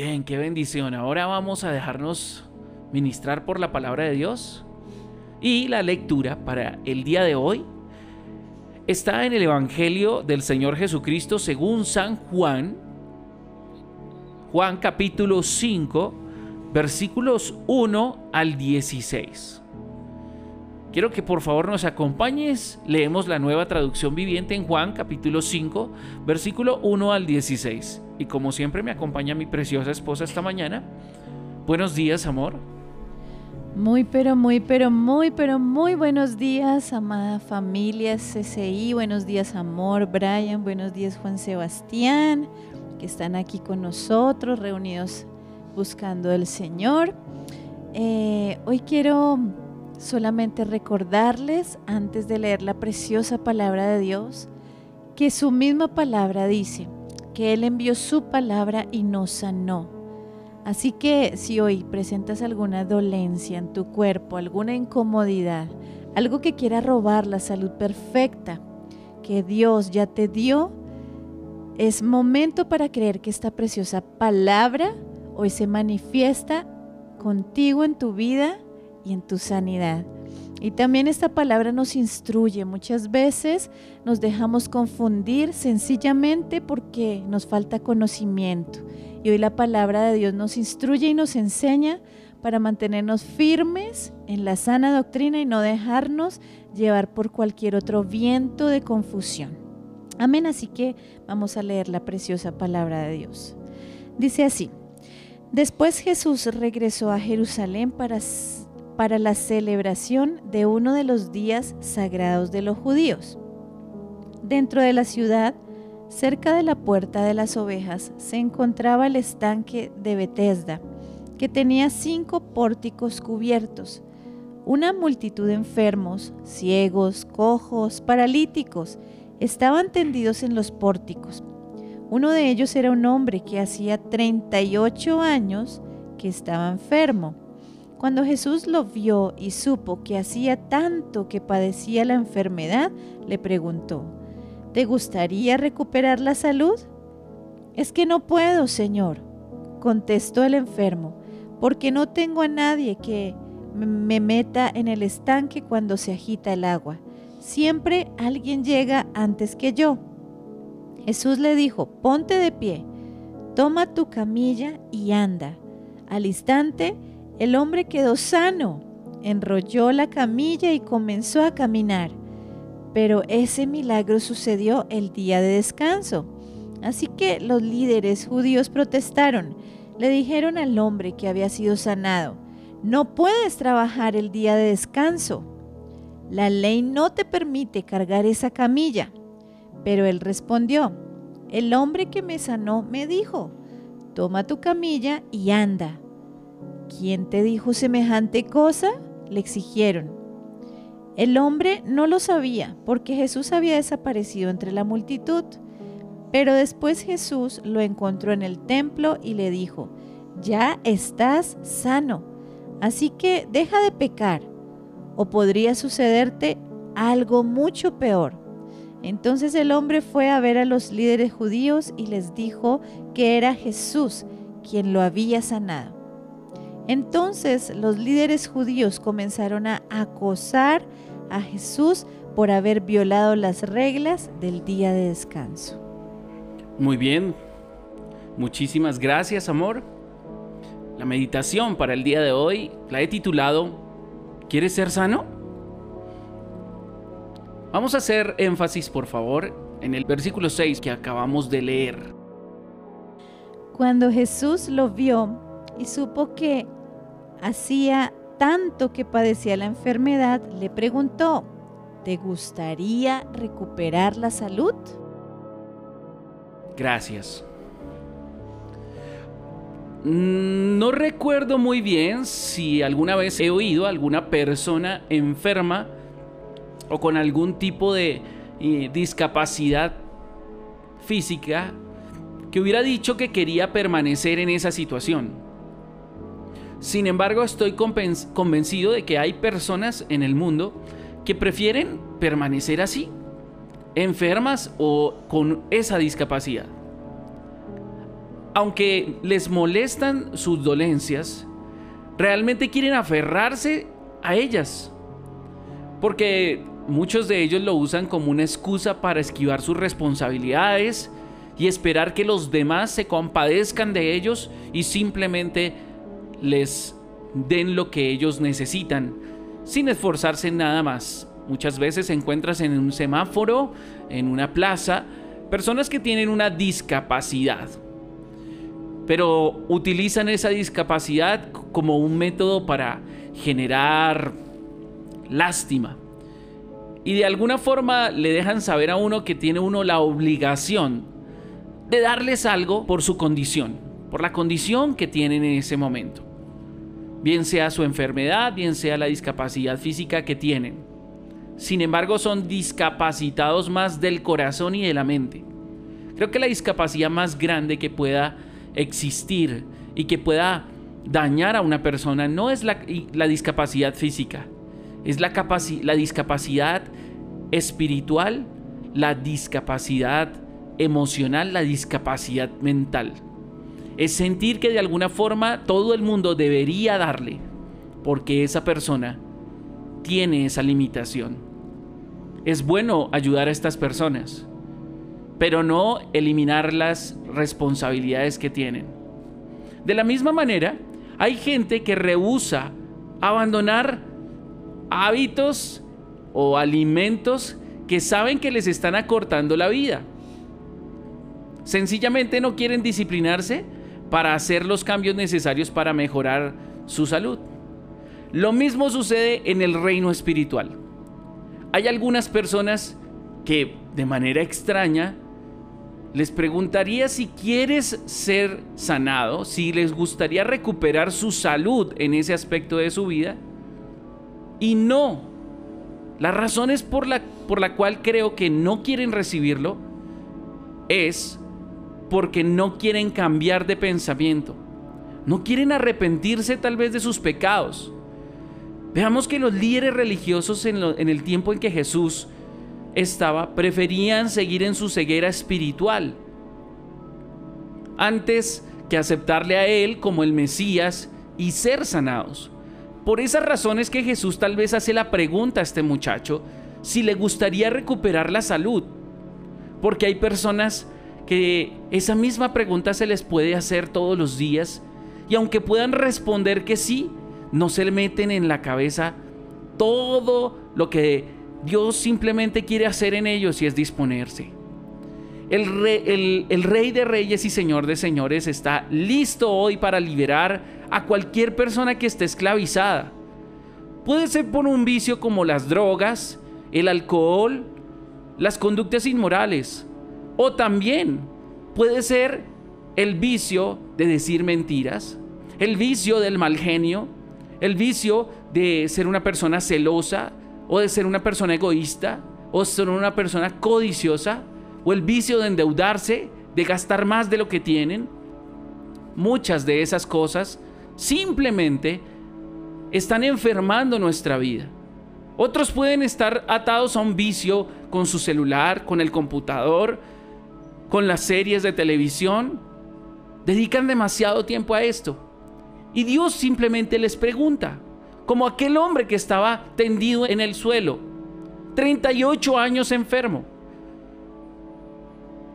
Bien, qué bendición. Ahora vamos a dejarnos ministrar por la palabra de Dios. Y la lectura para el día de hoy está en el Evangelio del Señor Jesucristo según San Juan, Juan capítulo 5, versículos 1 al 16. Quiero que por favor nos acompañes. Leemos la nueva traducción viviente en Juan capítulo 5, versículo 1 al 16. Y como siempre me acompaña mi preciosa esposa esta mañana. Buenos días, amor. Muy, pero muy, pero muy, pero muy buenos días, amada familia CCI. Buenos días, amor, Brian. Buenos días, Juan Sebastián, que están aquí con nosotros, reunidos buscando el Señor. Eh, hoy quiero solamente recordarles, antes de leer la preciosa palabra de Dios, que su misma palabra dice que Él envió su palabra y nos sanó. Así que si hoy presentas alguna dolencia en tu cuerpo, alguna incomodidad, algo que quiera robar la salud perfecta que Dios ya te dio, es momento para creer que esta preciosa palabra hoy se manifiesta contigo en tu vida y en tu sanidad. Y también esta palabra nos instruye. Muchas veces nos dejamos confundir sencillamente porque nos falta conocimiento. Y hoy la palabra de Dios nos instruye y nos enseña para mantenernos firmes en la sana doctrina y no dejarnos llevar por cualquier otro viento de confusión. Amén, así que vamos a leer la preciosa palabra de Dios. Dice así, después Jesús regresó a Jerusalén para, para la celebración de uno de los días sagrados de los judíos. Dentro de la ciudad, Cerca de la puerta de las ovejas se encontraba el estanque de Bethesda, que tenía cinco pórticos cubiertos. Una multitud de enfermos, ciegos, cojos, paralíticos, estaban tendidos en los pórticos. Uno de ellos era un hombre que hacía 38 años que estaba enfermo. Cuando Jesús lo vio y supo que hacía tanto que padecía la enfermedad, le preguntó, ¿Te gustaría recuperar la salud? Es que no puedo, Señor, contestó el enfermo, porque no tengo a nadie que me meta en el estanque cuando se agita el agua. Siempre alguien llega antes que yo. Jesús le dijo, ponte de pie, toma tu camilla y anda. Al instante, el hombre quedó sano, enrolló la camilla y comenzó a caminar. Pero ese milagro sucedió el día de descanso. Así que los líderes judíos protestaron. Le dijeron al hombre que había sido sanado, no puedes trabajar el día de descanso. La ley no te permite cargar esa camilla. Pero él respondió, el hombre que me sanó me dijo, toma tu camilla y anda. ¿Quién te dijo semejante cosa? Le exigieron. El hombre no lo sabía porque Jesús había desaparecido entre la multitud. Pero después Jesús lo encontró en el templo y le dijo, ya estás sano, así que deja de pecar, o podría sucederte algo mucho peor. Entonces el hombre fue a ver a los líderes judíos y les dijo que era Jesús quien lo había sanado. Entonces los líderes judíos comenzaron a acosar a Jesús por haber violado las reglas del día de descanso. Muy bien, muchísimas gracias amor. La meditación para el día de hoy la he titulado ¿Quieres ser sano? Vamos a hacer énfasis por favor en el versículo 6 que acabamos de leer. Cuando Jesús lo vio y supo que hacía tanto que padecía la enfermedad, le preguntó, ¿te gustaría recuperar la salud? Gracias. Mm, no recuerdo muy bien si alguna vez he oído a alguna persona enferma o con algún tipo de eh, discapacidad física que hubiera dicho que quería permanecer en esa situación. Sin embargo, estoy convencido de que hay personas en el mundo que prefieren permanecer así, enfermas o con esa discapacidad. aunque les molestan sus dolencias, realmente quieren aferrarse a ellas. Porque muchos de ellos lo usan como una excusa para esquivar sus responsabilidades y esperar que los demás se compadezcan de ellos y simplemente les den lo que ellos necesitan, sin esforzarse nada más. Muchas veces encuentras en un semáforo, en una plaza, personas que tienen una discapacidad, pero utilizan esa discapacidad como un método para generar lástima. Y de alguna forma le dejan saber a uno que tiene uno la obligación de darles algo por su condición, por la condición que tienen en ese momento. Bien sea su enfermedad, bien sea la discapacidad física que tienen. Sin embargo, son discapacitados más del corazón y de la mente. Creo que la discapacidad más grande que pueda existir y que pueda dañar a una persona no es la, discapacidad física, es la, la discapacidad espiritual, la discapacidad emocional, la discapacidad mental. Es sentir que de alguna forma todo el mundo debería darle, porque esa persona tiene esa limitación. Es bueno ayudar a estas personas, pero no eliminar las responsabilidades que tienen. De la misma manera, hay gente que rehúsa abandonar hábitos o alimentos que saben que les están acortando la vida. Sencillamente no quieren disciplinarse para hacer los cambios necesarios para mejorar su salud. Lo mismo sucede en el reino espiritual. Hay algunas personas que de manera extraña les preguntaría si quieres ser sanado, si les gustaría recuperar su salud en ese aspecto de su vida. Y no. La razón es por la, por la cual creo que no quieren recibirlo es porque no quieren cambiar de pensamiento. No quieren arrepentirse tal vez de sus pecados. Veamos que los líderes religiosos en, el tiempo en que Jesús estaba, preferían seguir en su ceguera espiritual antes que aceptarle a Él como el Mesías y ser sanados. Por esas razones que Jesús tal vez hace la pregunta a este muchacho si le gustaría recuperar la salud. Porque hay personas que esa misma pregunta se les puede hacer todos los días y aunque puedan responder que sí, no se le meten en la cabeza todo lo que Dios simplemente quiere hacer en ellos y es disponerse. El rey, de reyes y señor de señores está listo hoy para liberar a cualquier persona que esté esclavizada. Puede ser por un vicio como las drogas, el alcohol, las conductas inmorales. O también puede ser el vicio de decir mentiras, el vicio del mal genio, el vicio de ser una persona celosa, o de ser una persona egoísta, o ser una persona codiciosa, o el vicio de endeudarse, de gastar más de lo que tienen. Muchas de esas cosas simplemente están enfermando nuestra vida. Otros pueden estar atados a un vicio con su celular, con el computador, con las series de televisión. Dedican demasiado tiempo a esto. Y Dios simplemente les pregunta, como aquel hombre que estaba tendido en el suelo, 38 años enfermo.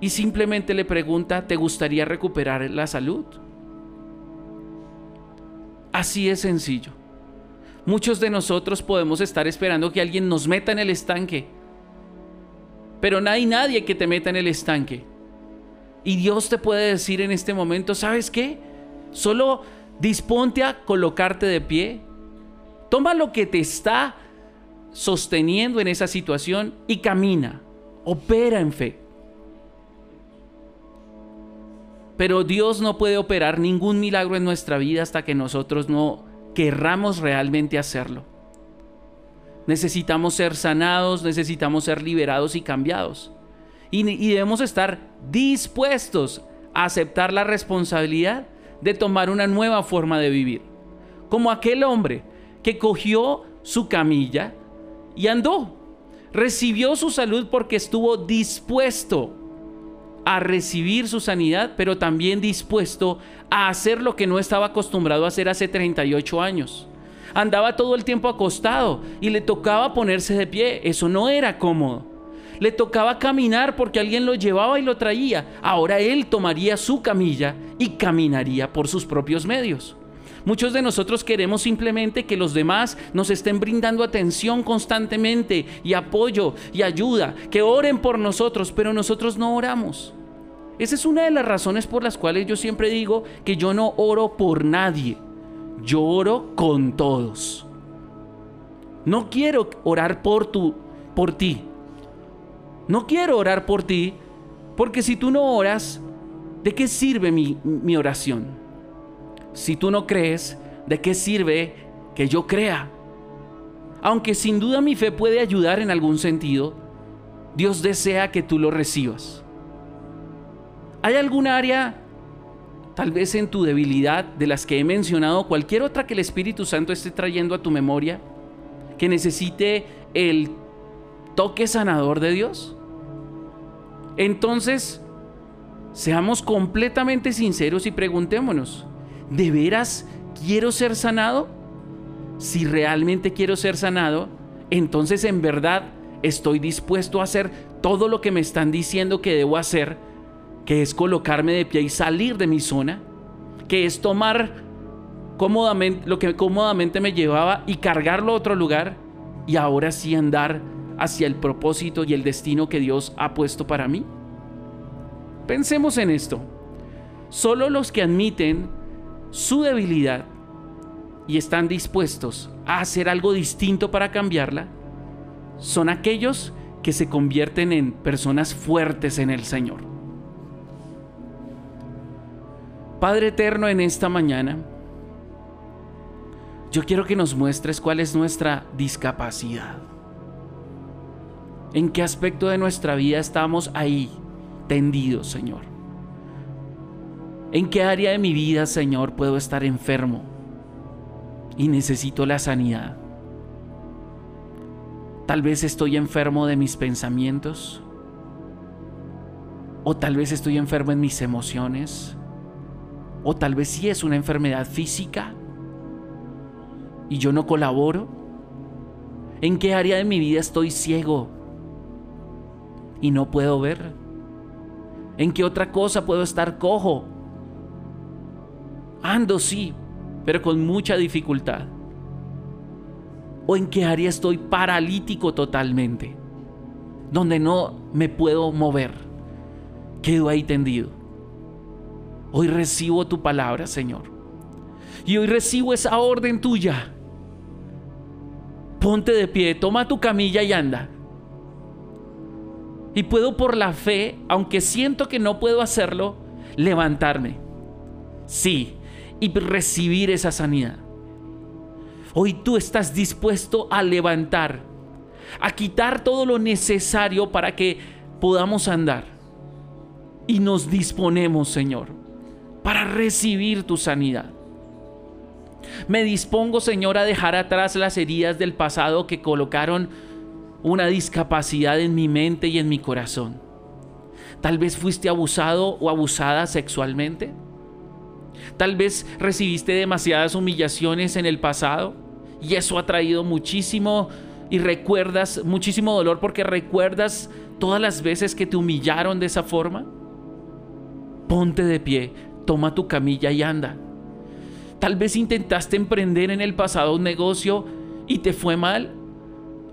Y simplemente le pregunta, ¿te gustaría recuperar la salud? Así es sencillo. Muchos de nosotros podemos estar esperando que alguien nos meta en el estanque. Pero no hay nadie que te meta en el estanque. Y Dios te puede decir en este momento, ¿sabes qué? Solo disponte a colocarte de pie Toma lo que te está sosteniendo en esa situación y camina. Opera en fe. Pero Dios no puede operar ningún milagro en nuestra vida hasta que nosotros no querramos realmente hacerlo. Necesitamos ser sanados, necesitamos ser liberados y cambiados. Y, y, debemos estar dispuestos a aceptar la responsabilidad de tomar una nueva forma de vivir. Como aquel hombre que cogió su camilla y andó. Recibió su salud porque estuvo dispuesto a recibir su sanidad, pero también dispuesto a hacer lo que no estaba acostumbrado a hacer hace 38 años. Andaba todo el tiempo acostado y le tocaba ponerse de pie. Eso no era cómodo. Le tocaba caminar porque alguien lo llevaba y lo traía. Ahora él tomaría su camilla y caminaría por sus propios medios. Muchos de nosotros queremos simplemente que los demás nos estén brindando atención constantemente y apoyo y ayuda, que oren por nosotros, pero nosotros no oramos. Esa es una de las razones por las cuales yo siempre digo que yo no oro por nadie, yo oro con todos. No quiero orar por tu por ti. No quiero orar por ti porque si tú no oras, ¿de qué sirve mi, oración? Si tú no crees, ¿de qué sirve que yo crea? Aunque sin duda mi fe puede ayudar en algún sentido, Dios desea que tú lo recibas. ¿Hay alguna área, tal vez en tu debilidad, de las que he mencionado, cualquier otra que el Espíritu Santo esté trayendo a tu memoria, que necesite el toque sanador de Dios? Entonces, seamos completamente sinceros y preguntémonos, ¿de veras quiero ser sanado? Si realmente quiero ser sanado, entonces en verdad estoy dispuesto a hacer todo lo que me están diciendo que debo hacer, que es colocarme de pie y salir de mi zona, que es tomar lo que cómodamente me llevaba y cargarlo a otro lugar y ahora sí andar hacia el propósito y el destino que Dios ha puesto para mí. Pensemos en esto. Solo los que admiten su debilidad y están dispuestos a hacer algo distinto para cambiarla, son aquellos que se convierten en personas fuertes en el Señor. Padre eterno, en esta mañana, yo quiero que nos muestres cuál es nuestra discapacidad. ¿En qué aspecto de nuestra vida estamos ahí tendidos, Señor? ¿En qué área de mi vida, Señor, puedo estar enfermo y necesito la sanidad? Tal vez estoy enfermo de mis pensamientos. O tal vez estoy enfermo en mis emociones. O tal vez sí es una enfermedad física. Y yo no colaboro. ¿En qué área de mi vida estoy ciego? Y no puedo ver. ¿En qué otra cosa puedo estar cojo Ando sí, pero con mucha dificultad. ¿O en qué área estoy paralítico totalmente? Donde no me puedo mover. Quedo ahí tendido. Hoy recibo tu palabra, Señor. Y hoy recibo esa orden tuya. Ponte de pie, toma tu camilla y anda. Y puedo por la fe, aunque siento que no puedo hacerlo, levantarme. Sí, y recibir esa sanidad. Hoy tú estás dispuesto a levantar, a quitar todo lo necesario para que podamos andar. Y nos disponemos, Señor, para recibir tu sanidad. Me dispongo, Señor, a dejar atrás las heridas del pasado que colocaron una discapacidad en mi mente y en mi corazón. Tal vez fuiste abusado o abusada sexualmente. Tal vez recibiste demasiadas humillaciones en el pasado y eso ha traído muchísimo y recuerdas muchísimo dolor porque recuerdas todas las veces que te humillaron de esa forma. Ponte de pie, toma tu camilla y anda. Tal vez intentaste emprender en el pasado un negocio y te fue mal.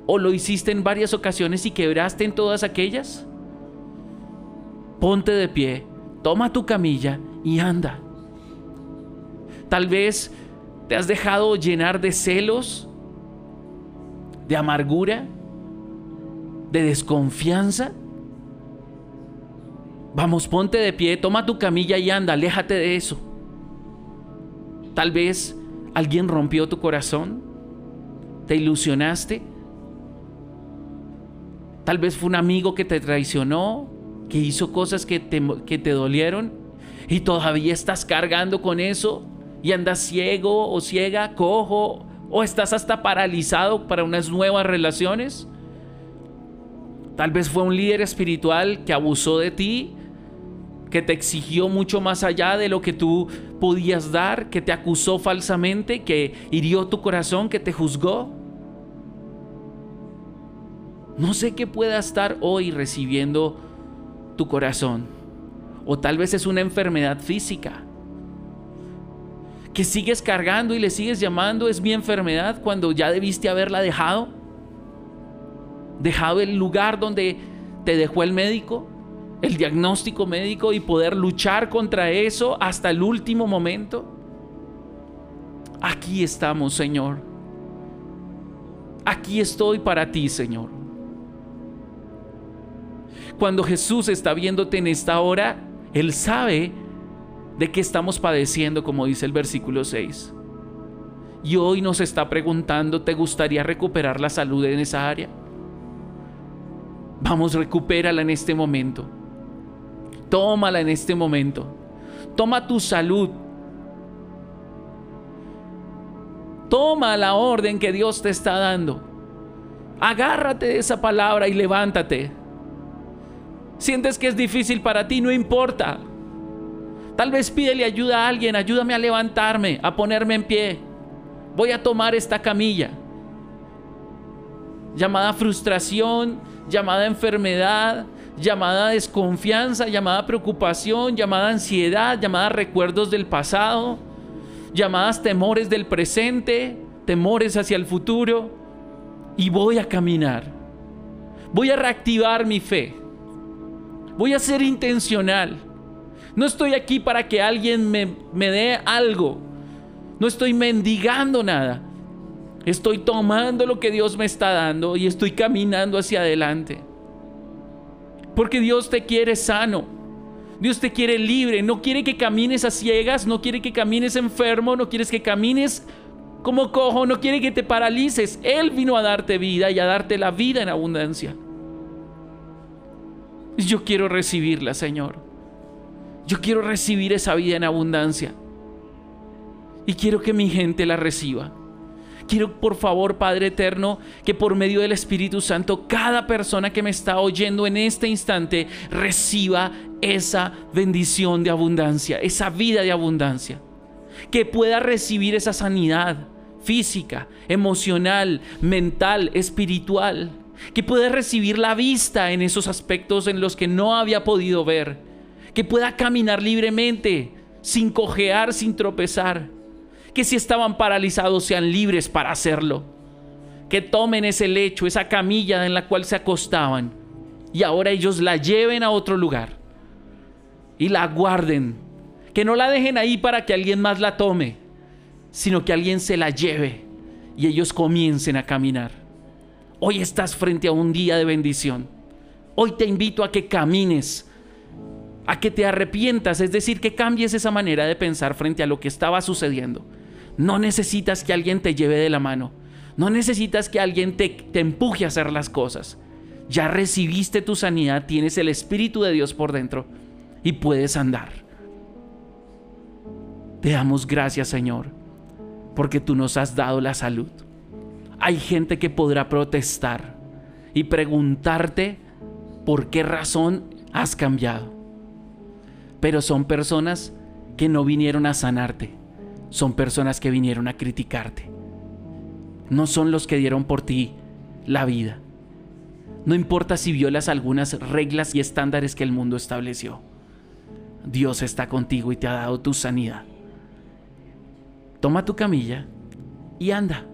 O lo hiciste en varias ocasiones y quebraste en todas aquellas. Ponte de pie, toma tu camilla y anda. Tal vez te has dejado llenar de celos, de amargura, de desconfianza. Vamos, ponte de pie, toma tu camilla y anda, aléjate de eso. Tal vez alguien rompió tu corazón, te ilusionaste. Tal vez fue un amigo que te traicionó, que hizo cosas que te, que te dolieron y todavía estás cargando con eso y andas ciego o ciega, cojo, o estás hasta paralizado para unas nuevas relaciones. Tal vez fue un líder espiritual que abusó de ti que te exigió mucho más allá de lo que tú podías dar, que te acusó falsamente, que hirió tu corazón, que te juzgó. No sé qué pueda estar hoy recibiendo tu corazón. O tal vez es una enfermedad física. Que sigues cargando y le sigues llamando es mi enfermedad cuando ya debiste haberla dejado. Dejado el lugar donde te dejó el médico, el diagnóstico médico y poder luchar contra eso hasta el último momento. Aquí estamos, Señor. Aquí estoy para ti, Señor. Cuando Jesús está viéndote en esta hora, Él sabe de qué estamos padeciendo, como dice el versículo 6. Y hoy nos está preguntando, ¿te gustaría recuperar la salud en esa área? Vamos, recupérala en este momento. Tómala en este momento. Toma tu salud. Toma la orden que Dios te está dando. Agárrate de esa palabra y levántate. Sientes que es difícil para ti, no importa. Tal vez pídele ayuda a alguien, ayúdame a levantarme, a ponerme en pie. Voy a tomar esta camilla. Llamada frustración, llamada enfermedad, llamada desconfianza, llamada preocupación, llamada ansiedad, llamada recuerdos del pasado, llamadas temores del presente, temores hacia el futuro. Y voy a caminar. Voy a reactivar mi fe. Voy a ser intencional. No estoy aquí para que alguien me, me dé algo. No estoy mendigando nada. Estoy tomando lo que Dios me está dando y estoy caminando hacia adelante. Porque Dios te quiere sano. Dios te quiere libre. No quiere que camines a ciegas. No quiere que camines enfermo. No quieres que camines como cojo. No quiere que te paralices. Él vino a darte vida y a darte la vida en abundancia. Yo quiero recibirla, Señor. Yo quiero recibir esa vida en abundancia. Y quiero que mi gente la reciba. Quiero, por favor, Padre Eterno, que por medio del Espíritu Santo, cada persona que me está oyendo en este instante reciba esa bendición de abundancia, esa vida de abundancia. Que pueda recibir esa sanidad física, emocional, mental, espiritual. Que pueda recibir la vista en esos aspectos en los que no había podido ver. Que pueda caminar libremente, sin cojear, sin tropezar que si estaban paralizados sean libres para hacerlo. Que tomen ese lecho, esa camilla en la cual se acostaban y ahora ellos la lleven a otro lugar y la guarden. Que no la dejen ahí para que alguien más la tome, sino que alguien se la lleve y ellos comiencen a caminar. Hoy estás frente a un día de bendición. Hoy te invito a que camines, a que te arrepientas, es decir, que cambies esa manera de pensar frente a lo que estaba sucediendo no necesitas que alguien te lleve de la mano. No necesitas que alguien te, te empuje a hacer las cosas. Ya recibiste tu sanidad, tienes el Espíritu de Dios por dentro y puedes andar. Te damos gracias, Señor, porque tú nos has dado la salud. Hay gente que podrá protestar y preguntarte por qué razón has cambiado. Pero son personas que no vinieron a sanarte son personas que vinieron a criticarte. No son los que dieron por ti la vida. No importa si violas algunas reglas y estándares que el mundo estableció. Dios está contigo y te ha dado tu sanidad. Toma tu camilla y anda.